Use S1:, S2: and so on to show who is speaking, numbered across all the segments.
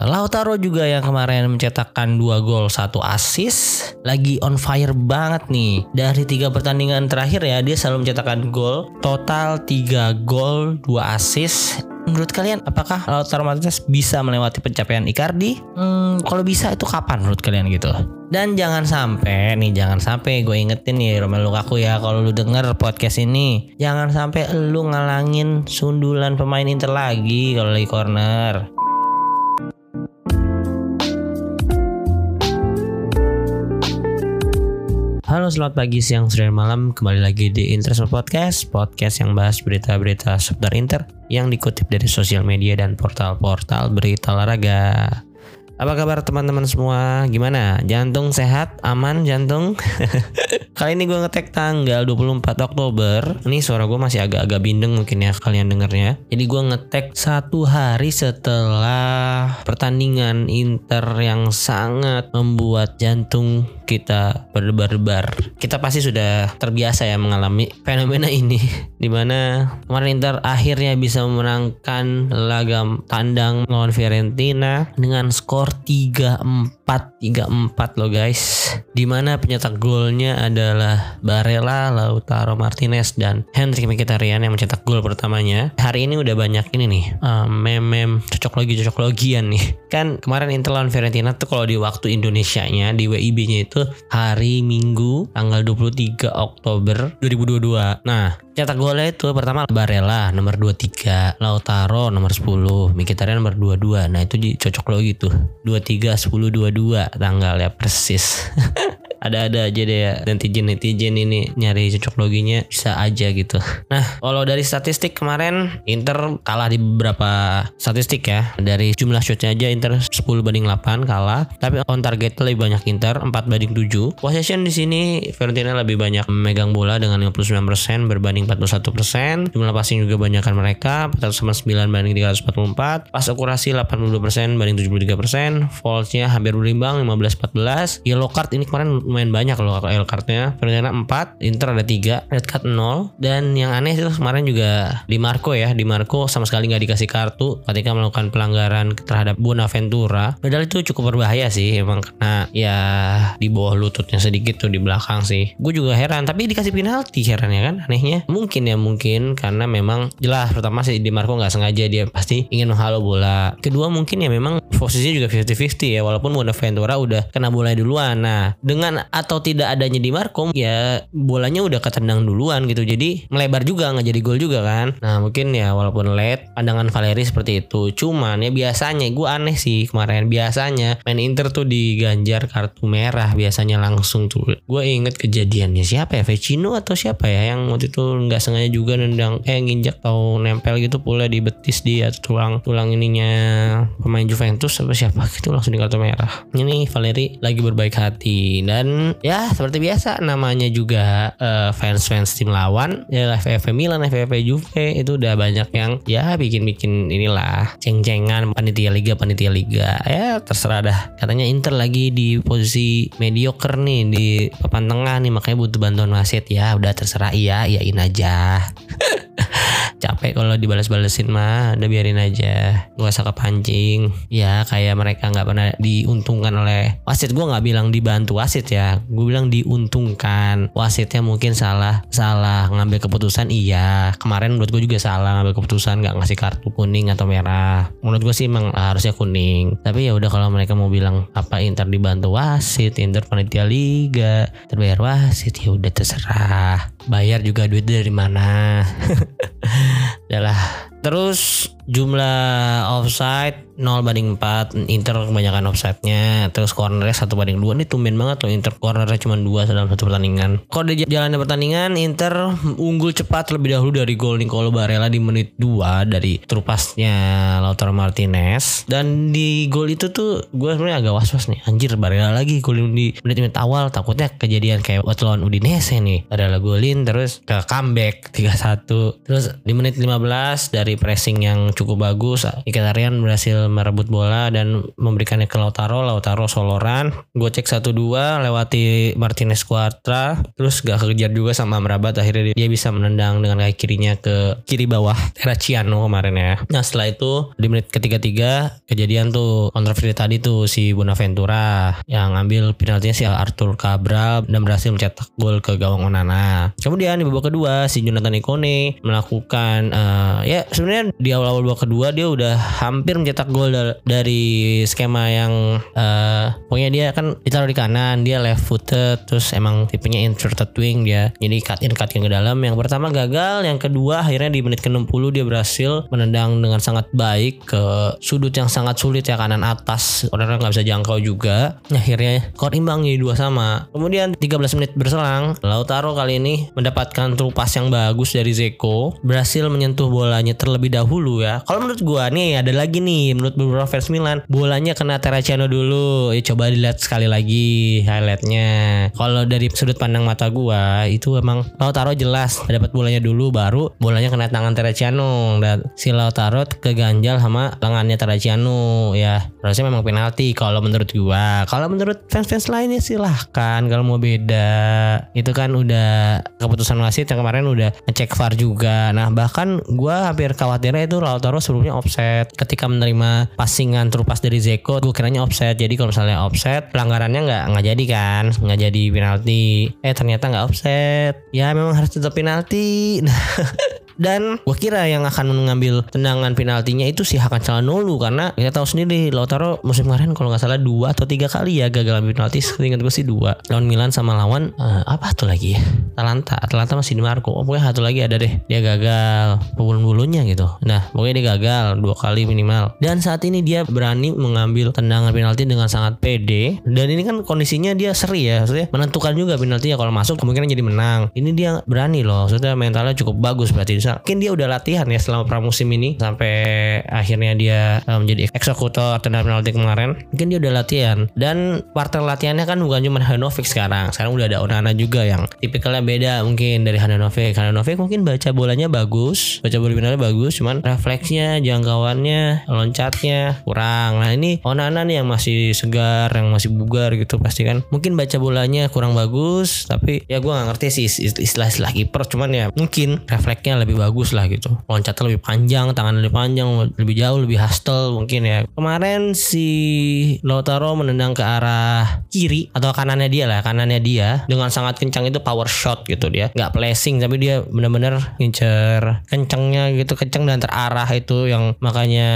S1: Lautaro juga yang kemarin mencetakkan 2 gol 1 assist lagi on fire banget nih. Dari tiga pertandingan terakhir ya dia selalu mencetakkan gol. Total 3 gol 2 assist Menurut kalian apakah Lautaro Martinez bisa melewati pencapaian Icardi? Hmm, kalau bisa itu kapan menurut kalian gitu? Dan jangan sampai nih, jangan sampai gue ingetin nih Romelu Lukaku ya kalau lu denger podcast ini, jangan sampai lu ngalangin sundulan pemain Inter lagi kalau lagi corner. Halo selamat pagi, siang, sore, malam Kembali lagi di Interest Podcast Podcast yang bahas berita-berita seputar Inter Yang dikutip dari sosial media dan portal-portal berita olahraga apa kabar teman-teman semua? Gimana? Jantung sehat? Aman jantung? Kali ini gue ngetek tanggal 24 Oktober. Ini suara gue masih agak-agak bindeng mungkin ya kalian dengernya. Jadi gue ngetek satu hari setelah pertandingan Inter yang sangat membuat jantung kita berdebar-debar. Kita pasti sudah terbiasa ya mengalami fenomena ini. Di mana kemarin Inter akhirnya bisa memenangkan lagam tandang lawan Fiorentina dengan skor 3-4 3-4 loh guys. Di mana pencetak golnya adalah Barella, Lautaro Martinez dan Henry Mkhitaryan yang mencetak gol pertamanya. Hari ini udah banyak ini nih uh, Meme-meme cocok lagi cocok logian nih. Kan kemarin Inter lawan Fiorentina tuh kalau di waktu Indonesia nya di WIB nya itu hari Minggu tanggal 23 Oktober 2022 Nah cetak golnya itu pertama Barella nomor 23 Lautaro nomor 10 Mkhitaryan nomor 22 Nah itu cocok lo gitu 23 10 22 tanggal ya persis ada-ada aja deh ya netizen-netizen ini nyari cocok loginya bisa aja gitu. Nah, kalau dari statistik kemarin Inter kalah di beberapa statistik ya. Dari jumlah shotnya aja Inter 10 banding 8 kalah, tapi on target lebih banyak Inter 4 banding 7. Possession di sini Fiorentina lebih banyak memegang bola dengan 59% berbanding 41%. Jumlah passing juga banyakkan mereka 409 banding 344. Pas akurasi 82% banding 73%. False-nya hampir berimbang 15-14. Yellow card ini kemarin lumayan banyak loh yellow cardnya. Fiorentina 4 Inter ada 3 red card 0 dan yang aneh itu kemarin juga di Marco ya. Di Marco sama sekali nggak dikasih kartu ketika melakukan pelanggaran terhadap Bonaventura padahal itu cukup berbahaya sih emang karena ya di bawah lututnya sedikit tuh di belakang sih. Gue juga heran tapi dikasih penalti heran ya kan? Anehnya. Mungkin ya mungkin karena memang jelas pertama sih di Marco nggak sengaja dia pasti ingin menghalau bola. Kedua mungkin ya memang posisinya juga 50-50 ya walaupun Bonaventura udah kena bola duluan. Nah dengan atau tidak adanya di Markom ya bolanya udah ketendang duluan gitu. Jadi melebar juga nggak jadi gol juga kan. Nah mungkin ya walaupun late pandangan Valeri seperti itu. Cuman ya biasanya gue aneh sih kemarin. Biasanya main Inter tuh diganjar kartu merah biasanya langsung tuh. Gue inget kejadiannya siapa ya? Vecino atau siapa ya yang waktu itu nggak sengaja juga nendang eh nginjak atau nempel gitu pula di betis dia tulang tulang ininya pemain Juventus apa siapa gitu langsung di kartu merah. Ini Valeri lagi berbaik hati dan ya seperti biasa namanya juga uh, fans-fans tim lawan. Ya FFP Milan, FFP Juve itu udah banyak yang ya bikin-bikin inilah ceng-cengan panitia liga panitia liga. Ya terserah dah. Katanya Inter lagi di posisi mediocre nih di papan tengah nih makanya butuh bantuan wasit. Ya udah terserah. Iya iyain aja. Capek kalau dibalas-balesin mah udah biarin aja. Gak usah kepancing. Ya kayak mereka nggak pernah diuntungkan oleh wasit. Gue nggak bilang dibantu wasit ya gue bilang diuntungkan. Wasitnya mungkin salah salah ngambil keputusan iya. Kemarin menurut gue juga salah ngambil keputusan nggak ngasih kartu kuning atau merah. Menurut gue sih emang harusnya kuning. Tapi ya udah kalau mereka mau bilang apa Inter dibantu wasit? Inter panitia liga. Terbayar wasit? Ya udah terserah bayar juga duit dari mana? Adalah terus jumlah offside 0 banding 4 Inter kebanyakan offside-nya. Terus cornernya 1 banding 2 ini tumben banget loh Inter cornernya cuma 2 dalam satu pertandingan. Kalau di jalannya pertandingan Inter unggul cepat lebih dahulu dari gol Nicolo Barella di menit 2 dari trupasnya Lautaro Martinez. Dan di gol itu tuh gue sebenarnya agak was-was nih. Anjir Barella lagi golin di menit-menit awal. Takutnya kejadian kayak waktu lawan Udinese nih. Barella golin terus ke comeback 3-1 terus di menit 15 dari pressing yang cukup bagus. Mkhitaryan berhasil merebut bola dan memberikannya ke Lautaro. Lautaro soloran. Gue cek satu dua lewati Martinez Cuatra. Terus gak kekejar juga sama Amrabat. Akhirnya dia bisa menendang dengan kaki kirinya ke kiri bawah Terraciano kemarin ya. Nah setelah itu di menit ketiga-tiga kejadian tuh kontroversi tadi tuh si Bonaventura yang ngambil penaltinya si Arthur Cabral dan berhasil mencetak gol ke gawang Onana. Kemudian di babak kedua si Jonathan Ikone melakukan uh, ya sebenarnya di awal-awal babak kedua dia udah hampir mencetak gol dari skema yang uh, pokoknya dia kan ditaruh di kanan dia left footed terus emang tipenya inverted wing dia. Jadi cut in cut in ke dalam. Yang pertama gagal yang kedua akhirnya di menit ke-60 dia berhasil menendang dengan sangat baik ke sudut yang sangat sulit ya kanan atas. Orang nggak bisa jangkau juga. Akhirnya skor imbang jadi dua sama. Kemudian 13 menit berselang Lautaro kali ini mendapatkan trupas yang bagus dari Zeko berhasil menyentuh bolanya terlebih dahulu ya. Kalau menurut gua nih ada lagi nih menurut beberapa fans Milan bolanya kena Terraciano dulu. Ya coba dilihat sekali lagi highlightnya. Kalau dari sudut pandang mata gua itu emang Lautaro jelas dapat bolanya dulu baru bolanya kena tangan Terraciano. Dan si Lautaro keganjal sama lengannya Terraciano ya. Harusnya memang penalti kalau menurut gua. Kalau menurut fans-fans lainnya silahkan. Kalau mau beda itu kan udah keputusan wasit yang kemarin udah ngecek VAR juga. Nah bahkan gua hampir khawatirnya itu Lautaro sebelumnya offset. Ketika menerima passingan terupas dari Zeko gue kiranya offset. Jadi kalau misalnya offset pelanggarannya nggak nggak jadi kan? Nggak jadi penalti. Eh ternyata nggak offset. Ya memang harus tetap penalti dan gue kira yang akan mengambil tendangan penaltinya itu si Hakan Calhanoglu karena kita tahu sendiri Lautaro musim kemarin kalau nggak salah dua atau tiga kali ya gagal ambil penalti. Seingat gue sih dua. Lawan Milan sama lawan uh, apa tuh lagi ya? Atalanta. Atalanta masih di Marco oh, pokoknya satu lagi ada deh. Dia gagal. Pebulun-bulunya gitu. Nah pokoknya dia gagal dua kali minimal. Dan saat ini dia berani mengambil tendangan penalti dengan sangat pede. Dan ini kan kondisinya dia seri ya. Maksudnya menentukan juga penaltinya kalau masuk kemungkinan jadi menang. Ini dia berani loh. Maksudnya mentalnya cukup bagus berarti mungkin dia udah latihan ya selama pramusim ini sampai akhirnya dia uh, menjadi eksekutor tendangan penalti kemarin. Mungkin dia udah latihan. Dan partner latihannya kan bukan cuma Hanovic sekarang. Sekarang udah ada Onana juga yang tipikalnya beda mungkin dari Hanovic. Hanovic mungkin baca bolanya bagus baca bola finalnya bagus cuman refleksnya jangkauannya loncatnya kurang. Nah ini Onana nih yang masih segar yang masih bugar gitu pasti kan. Mungkin baca bolanya kurang bagus tapi ya gue nggak ngerti sih istilah-istilah kiper cuman ya mungkin refleksnya lebih bagus lah gitu. Loncatnya lebih panjang tangan lebih panjang lebih jauh lebih hustle mungkin ya. Kemarin si Lautaro menendang ke arah kiri atau kanannya dia lah kanannya dia. Dengan sangat kencang itu power shot gitu dia. Nggak placing tapi dia benar-benar ngincer kencangnya gitu kencang dan terarah itu yang makanya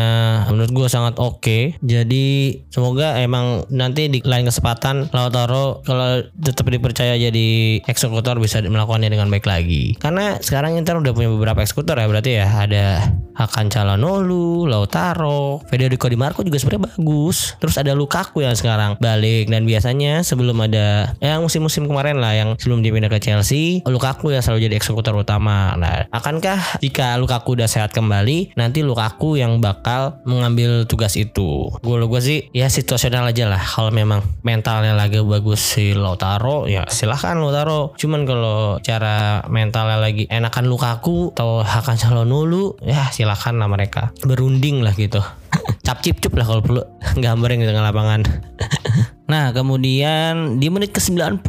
S1: menurut gue sangat oke. Okay. jadi semoga emang nanti di lain kesempatan Lautaro kalau tetap dipercaya jadi eksekutor bisa melakukannya dengan baik lagi. Karena sekarang Inter udah punya beberapa eksekutor ya berarti ya ada Hakan Calhanoglu, Lautaro, Federico Di Marco juga sebenarnya bagus. Terus ada Lukaku yang sekarang balik dan biasanya sebelum ada yang musim-musim kemarin lah yang sebelum dia pindah ke Chelsea, Lukaku yang selalu jadi eksekutor utama. Nah, akankah jika Lukaku udah sehat kembali, nanti Lukaku yang bakal mengambil tugas itu? Gue gue sih ya situasional aja lah. Kalau memang mentalnya lagi bagus si Lautaro, ya silahkan Lautaro. Cuman kalau cara mentalnya lagi enakan Lukaku atau Hakan Calhanoglu, ya silahkan lah mereka. Berunding lah gitu. Cap cip cup lah kalau perlu. Gambarin di tengah lapangan Nah kemudian di menit ke 90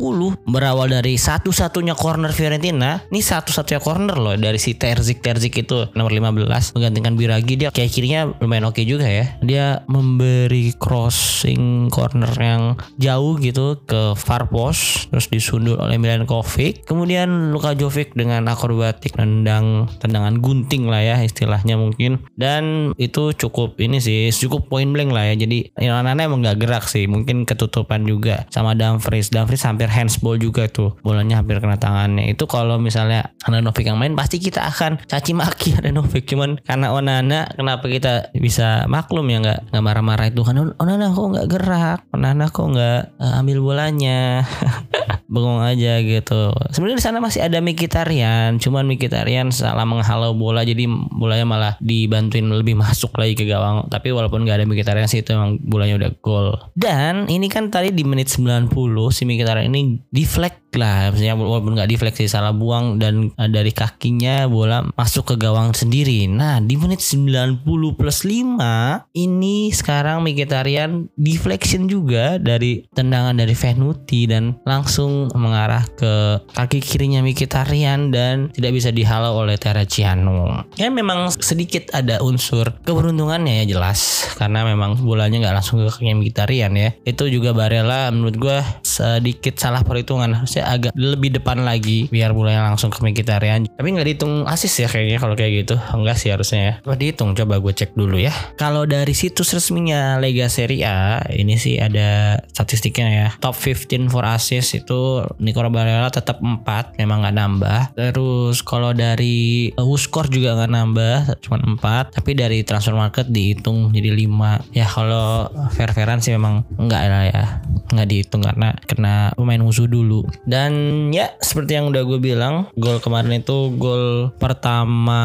S1: berawal dari satu-satunya corner Fiorentina. Ini satu-satunya corner loh dari si Terzik Terzik itu nomor 15 Menggantikan Biragi dia kayak kirinya lumayan oke okay juga ya. Dia memberi crossing corner yang jauh gitu ke far post Terus disundul oleh Milan Kovic Kemudian Luka Jovic dengan akrobatik nendang tendangan gunting lah ya istilahnya mungkin. Dan itu cukup ini sih cukup point blank lah ya. Jadi Nana emang gak gerak sih. Mungkin ketutup tutupan juga sama Dumfries. Dumfries hampir handsball juga tuh. Bolanya hampir kena tangannya. Itu kalau misalnya Novik yang main pasti kita akan caci maki Novik. Cuman karena Onana kenapa kita bisa maklum ya nggak nggak marah-marah itu kan Onana kok nggak gerak. Onana kok nggak uh, ambil bolanya. Bengong aja gitu. Sebenarnya di sana masih ada Mikitarian, cuman Mikitarian salah menghalau bola jadi bolanya malah dibantuin lebih masuk lagi ke gawang. Tapi walaupun nggak ada Mikitarian sih itu emang bolanya udah gol. Dan ini kan tadi di menit 90 si Mkhitaryan ini deflect lah maksudnya walaupun nggak deflect sih salah buang dan uh, dari kakinya bola masuk ke gawang sendiri. Nah di menit 90 plus 5 ini sekarang Mkhitaryan deflection juga dari tendangan dari Venuti dan langsung mengarah ke kaki kirinya Mkhitaryan dan tidak bisa dihalau oleh Terraciano ya memang sedikit ada unsur keberuntungannya ya jelas. Karena memang bolanya nggak langsung ke kaki Mkhitaryan ya. Itu juga Barella menurut gue sedikit salah perhitungan. Harusnya agak lebih depan lagi biar bolanya langsung ke Mkhitaryan tapi nggak dihitung asis ya kayaknya kalau kayak gitu. Enggak sih harusnya ya. Coba dihitung coba gue cek dulu ya. Kalau dari situs resminya Lega Serie A ini sih ada statistiknya ya. Top 15 for assist itu Nicola Barella tetap 4 memang nggak nambah. Terus kalau dari uh, Wuskor juga nggak nambah cuma 4 tapi dari transfer market dihitung jadi 5 ya kalau fair-fairan sih memang enggak lah ya. Nggak dihitung karena kena pemain musuh dulu ya seperti yang udah gue bilang gol kemarin itu gol pertama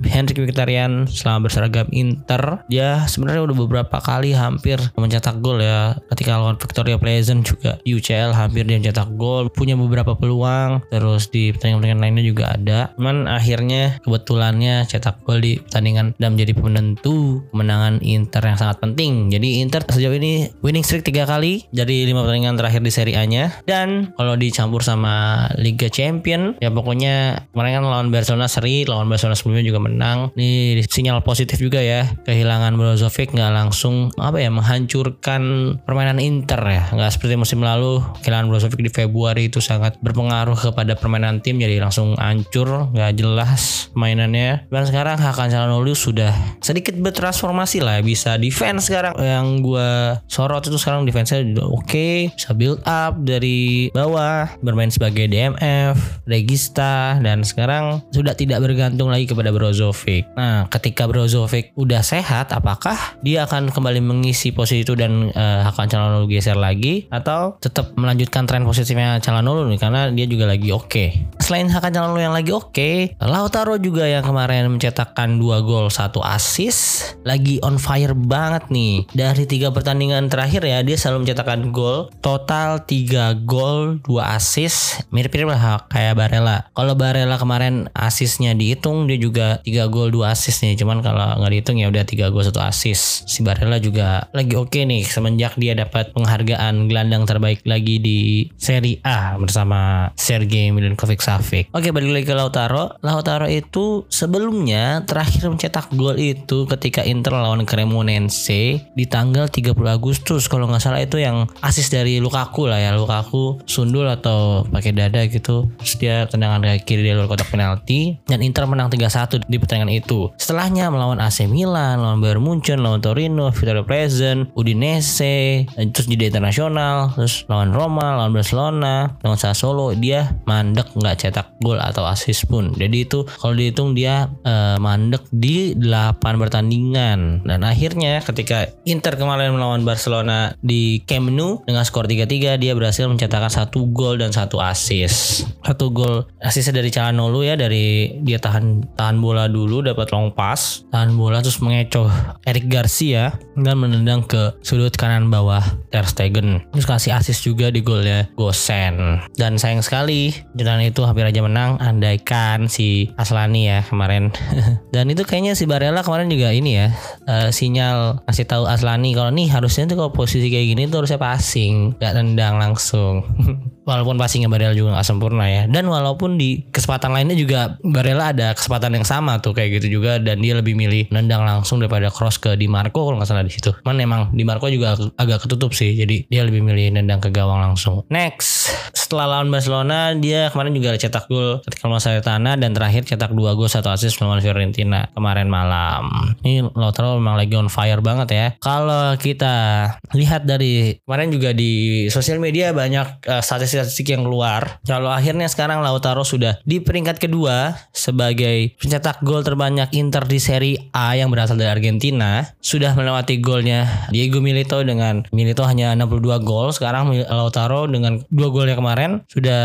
S1: Henrik Mkhitaryan selama berseragam Inter. Dia sebenarnya udah beberapa kali hampir mencetak gol ya. Ketika lawan Victoria Pleasant juga di UCL hampir dia mencetak gol. Punya beberapa peluang terus di pertandingan-pertandingan lainnya juga ada. Cuman akhirnya kebetulannya cetak gol di pertandingan dan menjadi penentu kemenangan Inter yang sangat penting. Jadi Inter sejauh ini winning streak tiga kali dari lima pertandingan terakhir di Serie A-nya. Dan kalau dicampur sama Liga Champion. Ya pokoknya kemarin kan lawan Barcelona seri lawan Barcelona sebelumnya juga menang. Ini sinyal positif juga ya kehilangan Brozovic nggak langsung apa ya menghancurkan permainan Inter ya. Nggak seperti musim lalu kehilangan Brozovic di Februari itu sangat berpengaruh kepada permainan tim jadi langsung hancur nggak jelas mainannya. Dan sekarang Hakan Calhanoglu sudah sedikit bertransformasi lah bisa defense sekarang. Yang gue sorot itu sekarang defense-nya udah oke okay, bisa build up dari bawah bermain sebagai DMF regista dan sekarang sudah tidak bergantung lagi kepada Brozovic nah ketika Brozovic udah sehat apakah dia akan kembali mengisi posisi itu dan uh, Hakan Calhanoglu geser lagi? Atau tetap melanjutkan tren positifnya Calhanoglu nih karena dia juga lagi oke? Okay. selain Hakan Calhanoglu yang lagi oke okay, Lautaro juga yang kemarin mencetakkan dua gol satu assist lagi on fire banget nih. Dari tiga pertandingan terakhir ya dia selalu mencetakkan gol. Total 3 gol 2 assist mirip-mirip lah kayak Barella. Kalau Barella kemarin assistnya dihitung dia juga 3 gol 2 assist nih. Cuman kalau nggak dihitung ya udah 3 gol 1 assist. Si Barella juga lagi oke okay nih semenjak dia dapat penghargaan gelandang terbaik lagi di Serie A bersama Sergei Milinkovic Savic oke balik lagi ke Lautaro. Lautaro itu sebelumnya terakhir mencetak gol itu ketika Inter lawan Cremonense di tanggal 30 Agustus. Kalau nggak salah itu yang asis dari Lukaku lah ya. Lukaku sundul atau pakai dada gitu terus dia tendangan kaki kiri di luar kotak penalti dan Inter menang 3-1 di pertandingan itu. Setelahnya melawan AC Milan lawan Bayern Munchen lawan Torino Victoria Pleasant Udinese terus di internasional terus lawan Roma lawan Barcelona lawan Sassuolo dia mandek nggak cetak gol atau asis pun. Jadi itu kalau dihitung dia uh, mandek di 8 pertandingan. Dan akhirnya ketika Inter kemarin melawan Barcelona di Camp Nou dengan skor 3-3 dia berhasil mencetakkan satu gol dan satu assist. Satu gol asisnya dari Calhanoglu ya dari dia tahan tahan bola dulu dapat long pass tahan bola terus mengecoh Eric Garcia dan menendang ke sudut kanan bawah Ter Stegen. Terus kasih assist juga di golnya Gosen. Dan sayang sekali jalan itu hampir aja menang andaikan si Aslani ya kemarin. Dan itu kayaknya si Barella kemarin juga ini ya uh, sinyal kasih tahu Aslani kalau nih harusnya tuh kalau posisi kayak gini tuh harusnya passing gak tendang langsung walaupun passingnya Barella juga gak sempurna ya. Dan walaupun di kesempatan lainnya juga Barella ada kesempatan yang sama tuh kayak gitu juga. Dan dia lebih milih nendang langsung daripada cross ke Di Marco kalau nggak salah di situ. Cuman emang Di Marco juga agak ketutup sih jadi dia lebih milih nendang ke gawang langsung. Next setelah lawan Barcelona dia kemarin juga cetak gol ketika lawan Salernitana dan terakhir cetak dua gol satu assist melawan Fiorentina kemarin malam. Ini Lautaro memang lagi on fire banget ya. Kalau kita lihat dari kemarin juga di sosial media banyak uh, statistik yang keluar kalau akhirnya sekarang Lautaro sudah di peringkat kedua sebagai pencetak gol terbanyak Inter di Serie A yang berasal dari Argentina sudah melewati golnya Diego Milito dengan Milito hanya 62 gol. Sekarang Lautaro dengan dua golnya kemarin sudah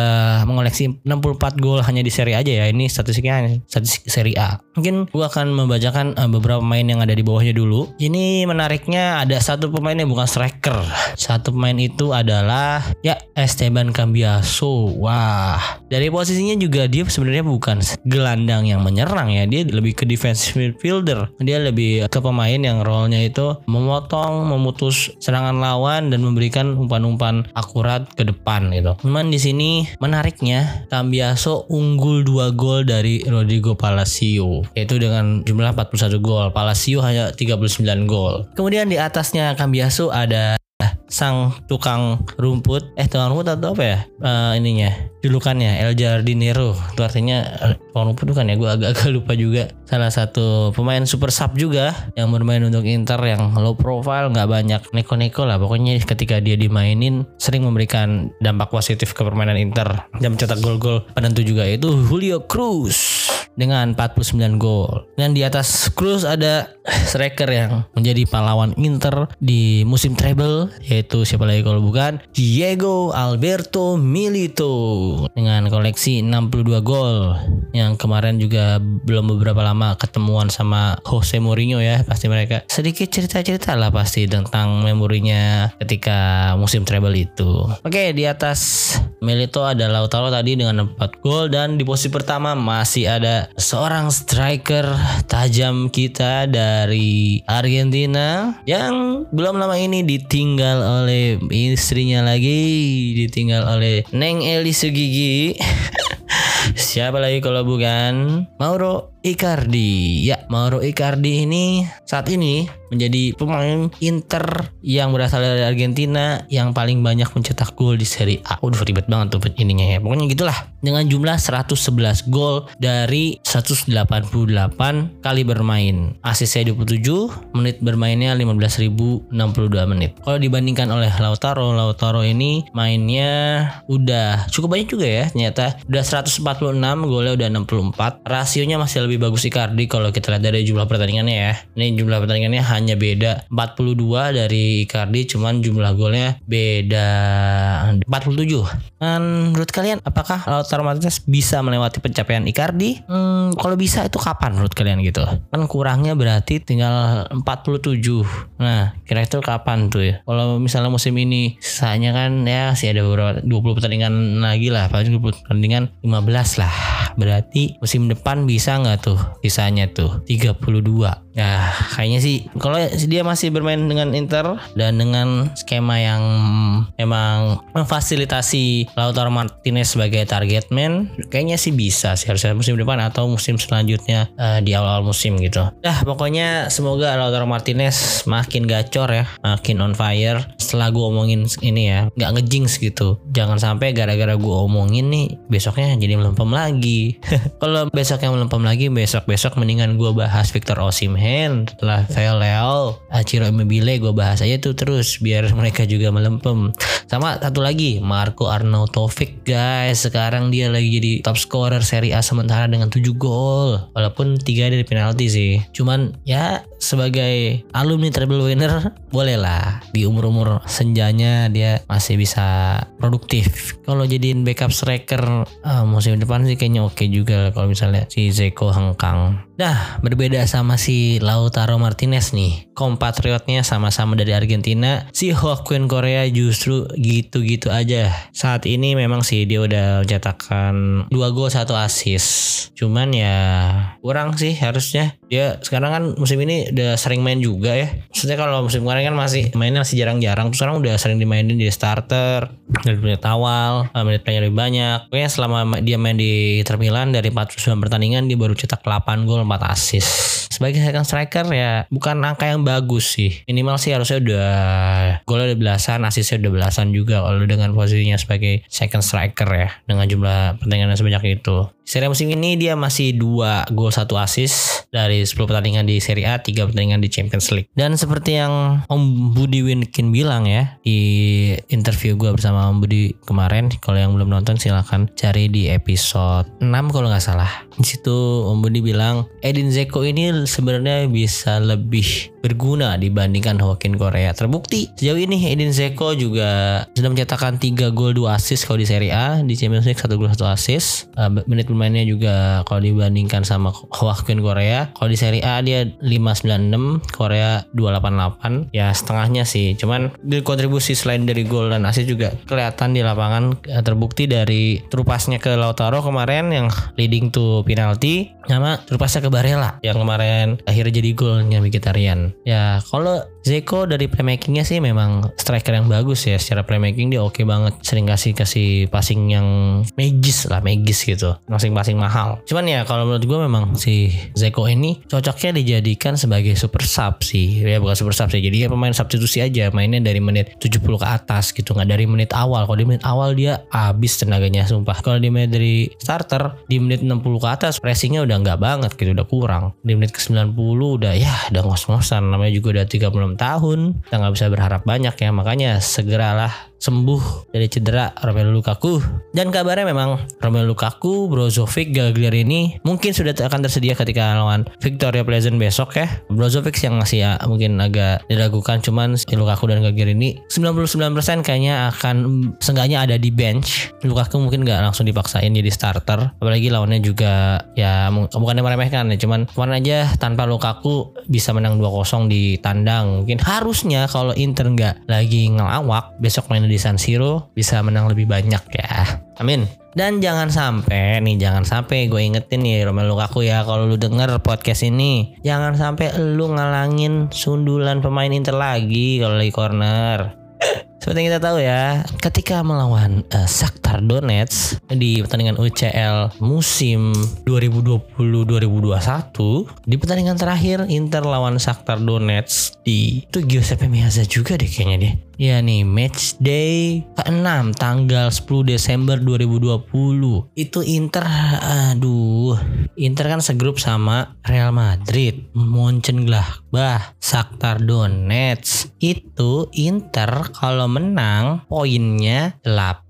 S1: mengoleksi 64 gol hanya di Serie A aja ya. Ini statistiknya statistik Serie A. Mungkin gua akan membacakan uh, beberapa pemain yang ada di bawahnya dulu. Ini menariknya ada satu pemain yang bukan striker. Satu pemain itu adalah ya Esteban Cambiaso. Wah, dari posisinya juga dia sebenarnya bukan gelandang yang menyerang ya, dia lebih ke defensive midfielder. Dia lebih ke pemain yang role-nya itu memotong, memutus serangan lawan dan memberikan umpan-umpan akurat ke depan gitu. Cuman di sini menariknya Cambiaso unggul 2 gol dari Rodrigo Palacio yaitu dengan jumlah 41 gol. Palacio hanya 39 gol. Kemudian di atasnya Cambiaso ada sang tukang rumput. Eh tukang rumput atau apa ya? Uh, ininya julukannya El Jardinero. Itu artinya uh, tukang rumput bukan ya? Gue agak-agak lupa juga. Salah satu pemain super sub juga yang bermain untuk Inter yang low profile nggak banyak neko-neko lah. Pokoknya ketika dia dimainin sering memberikan dampak positif ke permainan Inter. Dan mencetak gol-gol penentu juga itu Julio Cruz dengan 49 gol. Dan di atas Cruz ada striker yang menjadi pahlawan Inter di musim treble yaitu siapa lagi kalau bukan Diego Alberto Milito dengan koleksi 62 gol yang kemarin juga belum beberapa lama ketemuan sama Jose Mourinho ya pasti mereka sedikit cerita-cerita lah pasti tentang memorinya ketika musim treble itu. Oke di atas Milito ada Lautaro tadi dengan 4 gol dan di posisi pertama masih ada seorang striker tajam kita dari Argentina yang belum lama ini ditinggal oleh istrinya lagi, ditinggal oleh Neng Eli Sugigi. Siapa lagi kalau bukan Mauro Icardi. Ya, Mauro Icardi ini saat ini menjadi pemain Inter yang berasal dari Argentina yang paling banyak mencetak gol di Serie A. Udah ribet banget tuh ininya ya. Pokoknya gitulah. Dengan jumlah 111 gol dari 188 kali bermain. Asisnya 27, menit bermainnya 15.062 menit. Kalau dibandingkan oleh Lautaro, Lautaro ini mainnya udah cukup banyak juga ya ternyata. Udah 146, golnya udah 64. Rasionya masih lebih bagus Icardi kalau kita lihat dari jumlah pertandingannya ya. Ini jumlah pertandingannya hanya beda 42 dari Icardi cuman jumlah golnya beda 47. Dan menurut kalian apakah Lautaro Martinez bisa melewati pencapaian Icardi? Hmm, kalau bisa itu kapan menurut kalian gitu? Kan kurangnya berarti tinggal 47. Nah, kira-kira kapan tuh ya? Kalau misalnya musim ini sisanya kan ya masih ada beberapa 20 pertandingan lagi lah, paling 20 pertandingan 15 lah. Berarti musim depan bisa nggak tuh sisanya tuh 32 Ya kayaknya sih kalau dia masih bermain dengan Inter dan dengan skema yang emang memfasilitasi Lautaro Martinez sebagai target man kayaknya sih bisa sih harusnya musim depan atau musim selanjutnya uh, di awal-awal musim gitu. Dah pokoknya semoga Lautaro Martinez makin gacor ya, makin on fire. Setelah gue omongin ini ya, nggak ngejinx gitu. Jangan sampai gara-gara gue omongin nih besoknya jadi melempem lagi. kalau besoknya melempem lagi, besok-besok mendingan gue bahas Victor Osimhen Hand. Setelah Theo Leal Aciro Immobile gue bahas aja tuh terus biar mereka juga melempem. Sama satu lagi Marco Arnautovic guys. Sekarang dia lagi jadi top scorer Serie A sementara dengan 7 gol. Walaupun tiga dari penalti sih. Cuman ya sebagai alumni treble winner boleh lah. Di umur-umur senjanya dia masih bisa produktif. Kalau jadiin backup striker uh, musim depan sih kayaknya oke okay juga kalau misalnya si Zeko hengkang. Nah, berbeda sama si Lautaro Martinez nih. Kompatriotnya sama-sama dari Argentina. Si Joaquin Korea justru gitu-gitu aja. Saat ini memang sih dia udah mencetakkan 2 gol 1 assist. Cuman ya kurang sih harusnya. Dia sekarang kan musim ini udah sering main juga ya. Maksudnya kalau musim kemarin kan masih mainnya masih jarang-jarang. Terus sekarang udah sering dimainin di starter. Dari menit awal, eh, menit mainnya lebih banyak. Pokoknya selama dia main di Inter Milan dari 49 pertandingan dia baru cetak 8 gol 4 assist. Sebagai second striker ya bukan angka yang bagus sih. Minimal sih harusnya udah golnya udah belasan, assistnya udah belasan juga kalau dengan posisinya sebagai second striker ya dengan jumlah pertandingan yang sebanyak itu. Seri musim ini dia masih 2 gol 1 assist dari 10 pertandingan di Serie A, 3 pertandingan di Champions League. Dan seperti yang Om Budi Winkin bilang ya di interview gue bersama Om Budi kemarin, kalau yang belum nonton silahkan cari di episode 6 kalau nggak salah. Di situ Om Budi bilang Edin Zeko ini sebenarnya bisa lebih berguna dibandingkan Joaquin Korea. Terbukti sejauh ini Edin Zeko juga sudah mencetakkan 3 gol 2 assist kalau di Serie A, di Champions League 1 gol 1 assist. Uh, menit pemainnya juga kalau dibandingkan sama Hwakun Korea, kalau di Serie A dia 596, Korea 288. Ya setengahnya sih. Cuman di kontribusi selain dari gol dan assist juga kelihatan di lapangan eh, terbukti dari terupasnya ke Lautaro kemarin yang leading to penalty sama terupasnya ke Barella yang kemarin akhirnya jadi golnya Mkhitaryan. Ya kalau Zeko dari playmakingnya sih memang striker yang bagus ya. Secara playmaking dia oke banget. Sering kasih kasih passing yang magis lah magis gitu. Masing-masing mahal. Cuman ya kalau menurut gue memang si Zeko ini cocoknya dijadikan sebagai super sub sih. Ya bukan super sub sih. Jadi ya pemain substitusi aja. Mainnya dari menit 70 ke atas gitu. Nggak dari menit awal. Kalau di menit awal dia habis tenaganya sumpah. Kalau di menit dari starter di menit 60 ke atas pressingnya udah nggak banget gitu. Udah kurang. Di menit ke 90 udah ya udah ngos-ngosan. Namanya juga udah 36 tahun. Kita nggak bisa berharap banyak ya makanya segeralah sembuh dari cedera Romelu Lukaku. Dan kabarnya memang Romelu Lukaku, Brozovic, Gagliardini mungkin sudah akan tersedia ketika lawan Victoria Pleasant besok ya. Brozovic yang masih ya, mungkin agak diragukan cuman Lukaku dan Gagliardini 99% kayaknya akan seenggaknya ada di bench. Lukaku mungkin nggak langsung dipaksain jadi starter apalagi lawannya juga ya bukannya meremehkan ya cuman kemarin aja tanpa Lukaku bisa menang 2-0 di tandang. Mungkin harusnya kalau Inter nggak lagi ngelawak besok main San Siro bisa menang lebih banyak ya. Amin. Dan jangan sampai nih, jangan sampai gue ingetin nih Romelu Lukaku ya kalau lu denger podcast ini, jangan sampai lu ngalangin sundulan pemain Inter lagi kalau lagi corner. Seperti yang kita tahu ya, ketika melawan uh, Shakhtar Donetsk di pertandingan UCL musim 2020-2021, di pertandingan terakhir Inter lawan Shakhtar Donetsk di itu Giuseppe Meazza juga deh kayaknya dia. Ya nih, match day ke-6 tanggal 10 Desember 2020. Itu Inter aduh, Inter kan segrup sama Real Madrid, Mönchengladbach, Shakhtar Donetsk. Itu Inter kalau menang poinnya 8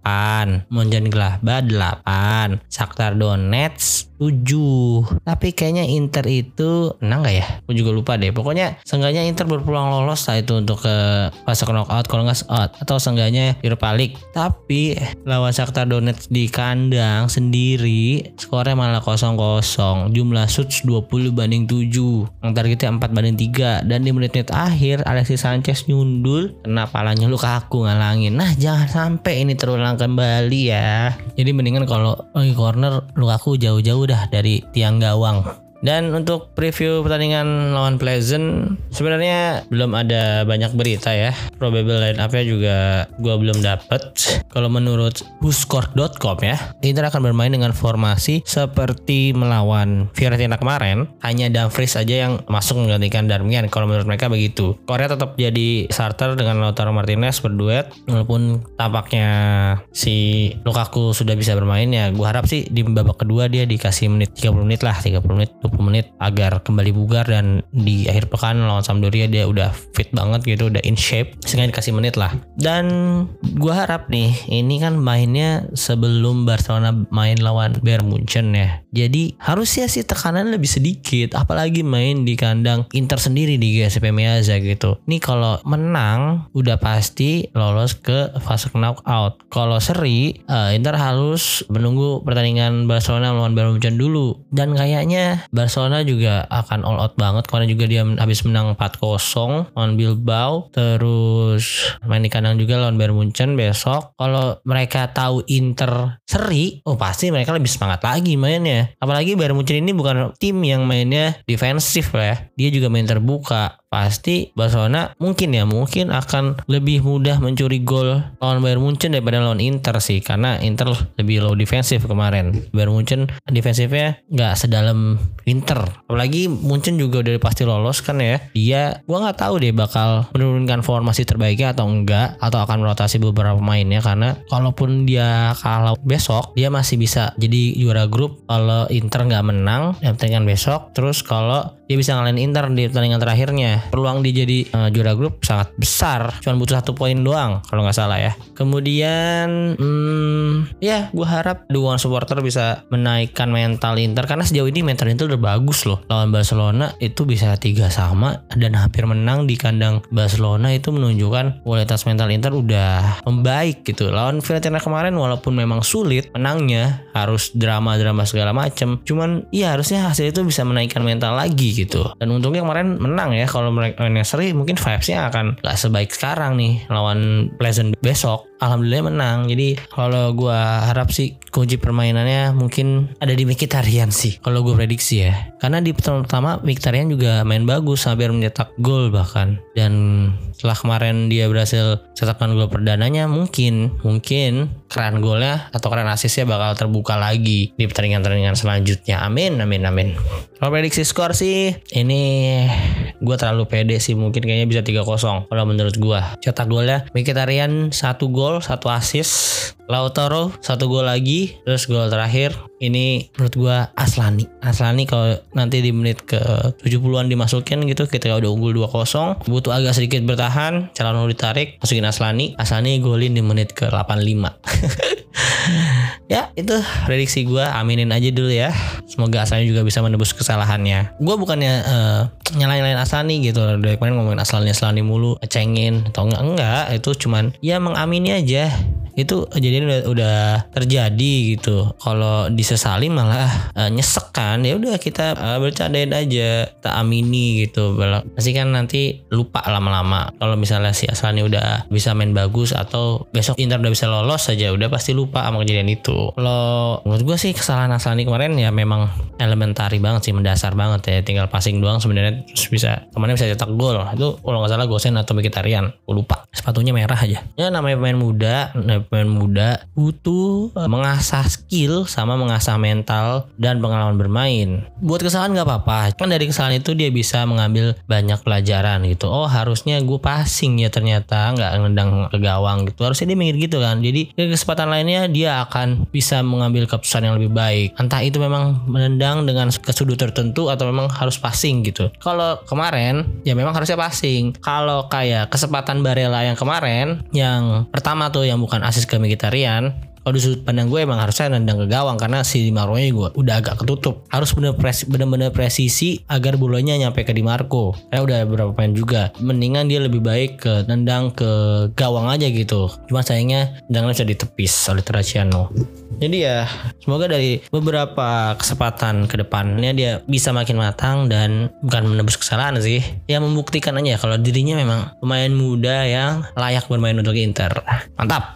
S1: Mönchengladbach 8 Shakhtar Donetsk 7 tapi kayaknya Inter itu menang gak ya? Aku juga lupa deh. Pokoknya seenggaknya Inter berpeluang lolos lah itu untuk ke fase knockout kalau nggak out atau seenggaknya Europa League. Tapi lawan Shakhtar Donetsk di kandang sendiri skornya malah 0-0 jumlah shots 20 banding 7 yang targetnya 4 banding 3 dan di menit-menit akhir Alexis Sanchez nyundul kena palanya Lukaku ngalangin. Nah jangan sampai ini terulang kembali ya. Jadi mendingan kalau lagi corner Lukaku jauh-jauh dah dari tiang gawang dan untuk preview pertandingan lawan Pleasant sebenarnya belum ada banyak berita ya. Probable line up-nya juga gua belum dapet. Kalau menurut whoscore.com ya, Inter akan bermain dengan formasi seperti melawan Fiorentina kemarin. Hanya Dumfries aja yang masuk menggantikan Darmian kalau menurut mereka begitu. Korea tetap jadi starter dengan Lautaro Martinez berduet walaupun tampaknya si Lukaku sudah bisa bermain ya. Gua harap sih di babak kedua dia dikasih menit 30 menit lah, 30 menit 20 menit agar kembali bugar dan di akhir pekan lawan Sampdoria dia udah fit banget gitu udah in shape sehingga dikasih menit lah. Dan gua harap nih ini kan mainnya sebelum Barcelona main lawan Bayern Munchen ya. Jadi harusnya sih tekanan lebih sedikit apalagi main di kandang Inter sendiri di GSP Meazza gitu. Nih kalau menang udah pasti lolos ke fase knockout. Kalau seri uh, Inter harus menunggu pertandingan Barcelona lawan Bayern Munchen dulu. Dan kayaknya juga akan all out banget. Karena juga dia habis menang 4-0 lawan Bilbao. Terus main di kandang juga lawan Bayern Munchen besok. Kalau mereka tahu Inter seri oh pasti mereka lebih semangat lagi mainnya. Apalagi Bayern Munchen ini bukan tim yang mainnya defensif lah ya. Dia juga main terbuka pasti Barcelona mungkin ya mungkin akan lebih mudah mencuri gol lawan Bayern Munchen daripada lawan Inter sih karena Inter lebih low defensif kemarin. Bayern Munchen defensifnya nggak sedalam Inter. Apalagi Munchen juga udah pasti lolos kan ya. Dia gua nggak tahu deh bakal menurunkan formasi terbaiknya atau enggak atau akan merotasi beberapa pemainnya karena kalaupun dia kalah besok dia masih bisa jadi juara grup. Kalau Inter nggak menang yang pertandingan besok. Terus kalau dia bisa ngalahin Inter di pertandingan terakhirnya peluang dia jadi uh, juara grup sangat besar. Cuman butuh satu poin doang kalau nggak salah ya. Kemudian, hmm, ya gue harap dukungan supporter bisa menaikkan mental Inter karena sejauh ini mental Inter udah bagus loh. Lawan Barcelona itu bisa tiga sama dan hampir menang di kandang Barcelona itu menunjukkan kualitas mental Inter udah membaik gitu. Lawan Fiorentina kemarin walaupun memang sulit menangnya harus drama-drama segala macem. Cuman iya harusnya hasil itu bisa menaikkan mental lagi gitu. Dan untungnya kemarin menang ya. Kalau mereka seri mungkin vibesnya akan gak sebaik sekarang nih lawan Pleasant besok alhamdulillah menang. Jadi kalau gue harap sih kunci permainannya mungkin ada di Mkhitaryan sih. Kalau gue prediksi ya. Karena di pertama pertama Mkhitaryan juga main bagus hampir mencetak gol bahkan. Dan setelah kemarin dia berhasil cetakkan gol perdananya mungkin mungkin keran golnya atau keran asisnya bakal terbuka lagi di pertandingan-pertandingan selanjutnya. Amin amin amin. Kalau prediksi skor sih ini gue terlalu pede sih mungkin kayaknya bisa 3-0 kalau menurut gue. Cetak golnya Mkhitaryan satu gol gol, satu assist. Lautaro satu gol lagi, terus gol terakhir. Ini menurut gua Aslani. Aslani kalau nanti di menit ke 70-an dimasukin gitu kita udah unggul 2-0, butuh agak sedikit bertahan, Calano ditarik, masukin Aslani. Aslani golin di menit ke 85. ya itu prediksi gue aminin aja dulu ya. Semoga Aslani juga bisa menebus kesalahannya. Gue bukannya uh, nyalain-nyalain Aslani gitu. Dari kemarin ngomongin Aslani Aslani mulu cengin atau enggak. Enggak itu cuman ya mengamini aja. Itu kejadian udah, udah terjadi gitu. Kalau disesali malah uh, nyesek kan. Ya udah kita uh, bercandain aja. Tak amini gitu. Pasti kan nanti lupa lama-lama. Kalau misalnya si Aslani udah bisa main bagus atau besok Inter udah bisa lolos saja udah pasti lupa sama kejadian itu. Kalau menurut gue sih kesalahan Aslani kemarin ya memang elementari banget sih mendasar banget ya. Tinggal passing doang sebenarnya terus bisa temannya bisa cetak gol. Itu kalau nggak salah Gosen atau Mkhitaryan. Lupa. Sepatunya merah aja. Ya namanya pemain muda pemain muda butuh uh, mengasah skill sama mengasah mental dan pengalaman bermain. Buat kesalahan nggak apa-apa. Kan dari kesalahan itu dia bisa mengambil banyak pelajaran gitu. Oh harusnya gue passing ya ternyata nggak nendang ke gawang gitu. Harusnya dia mikir gitu kan. Jadi di kesempatan lainnya dia akan bisa mengambil keputusan yang lebih baik. Entah itu memang menendang dengan ke sudut tertentu atau memang harus passing gitu. Kalau kemarin ya memang harusnya passing. Kalau kayak kesempatan Barella yang kemarin yang pertama tuh yang bukan asis ke Mkhitaryan kalau di sudut pandang gue emang harusnya nendang ke gawang karena si Di Marco gue udah agak ketutup. Harus bener-bener presisi agar bolanya nyampe ke Di Marco. Karena udah beberapa pemain juga. Mendingan dia lebih baik ke nendang ke gawang aja gitu. Cuma sayangnya tendangannya bisa ditepis oleh Terraciano jadi ya semoga dari beberapa kesempatan ke depannya dia bisa makin matang dan bukan menebus kesalahan sih. Ya membuktikan aja kalau dirinya memang pemain muda yang layak bermain untuk Inter. Mantap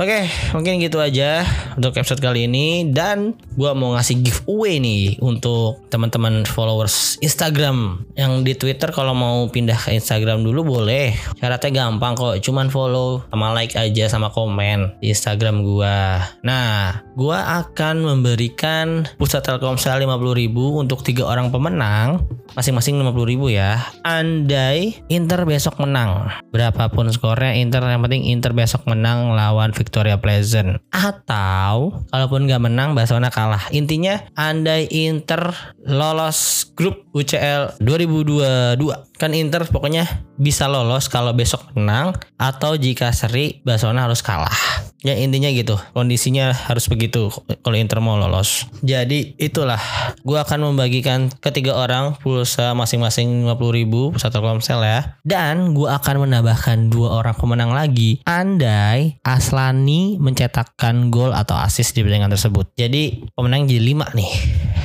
S1: Oke, mungkin gitu aja untuk episode kali ini. Dan gua mau ngasih giveaway nih untuk teman-teman followers Instagram. Yang di Twitter kalau mau pindah ke Instagram dulu boleh. Syaratnya gampang kok, cuman follow sama like aja sama komen di Instagram gua. Nah, gua akan memberikan pusat Telkomsel 50.000 untuk tiga orang pemenang. Masing-masing 50 ribu ya. Andai Inter besok menang. Berapapun skornya Inter yang penting Inter besok menang lawan Victoria Pleasant. Atau kalaupun nggak menang Barcelona kalah. Intinya andai Inter lolos grup UCL 2022 kan Inter pokoknya bisa lolos kalau besok menang atau jika seri Barcelona harus kalah Ya intinya gitu, kondisinya harus begitu kalau Inter mau lolos. Jadi itulah, gue akan membagikan ketiga orang pulsa masing-masing 50 ribu satu komsel ya. Dan gue akan menambahkan dua orang pemenang lagi. Andai Aslani mencetakkan gol atau assist di pertandingan tersebut. Jadi pemenang jadi lima nih.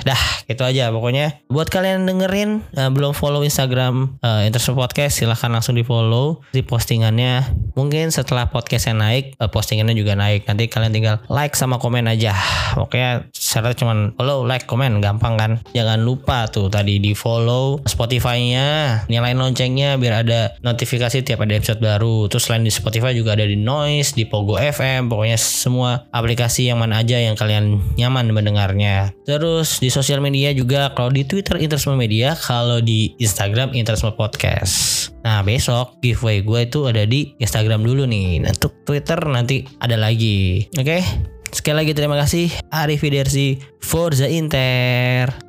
S1: Dah, gitu aja pokoknya. Buat kalian dengerin uh, belum follow Instagram uh, Intersport Podcast, silahkan langsung di follow di postingannya. Mungkin setelah podcastnya naik, uh, postingannya juga naik. Nanti kalian tinggal like sama komen aja. Pokoknya syaratnya cuman follow, like, komen, gampang kan. Jangan lupa tuh tadi di follow Spotify-nya, nyalain loncengnya biar ada notifikasi tiap ada episode baru. Terus selain di Spotify juga ada di Noise, di Pogo FM, pokoknya semua aplikasi yang mana aja yang kalian nyaman mendengarnya. Terus di sosial media juga kalau di Twitter Interisme Media, kalau di Instagram Interisme Podcast. Nah besok giveaway gue itu ada di Instagram dulu nih. Nah, untuk Twitter nanti ada lagi. Oke. Okay? Sekali lagi terima kasih Arif Forza Inter.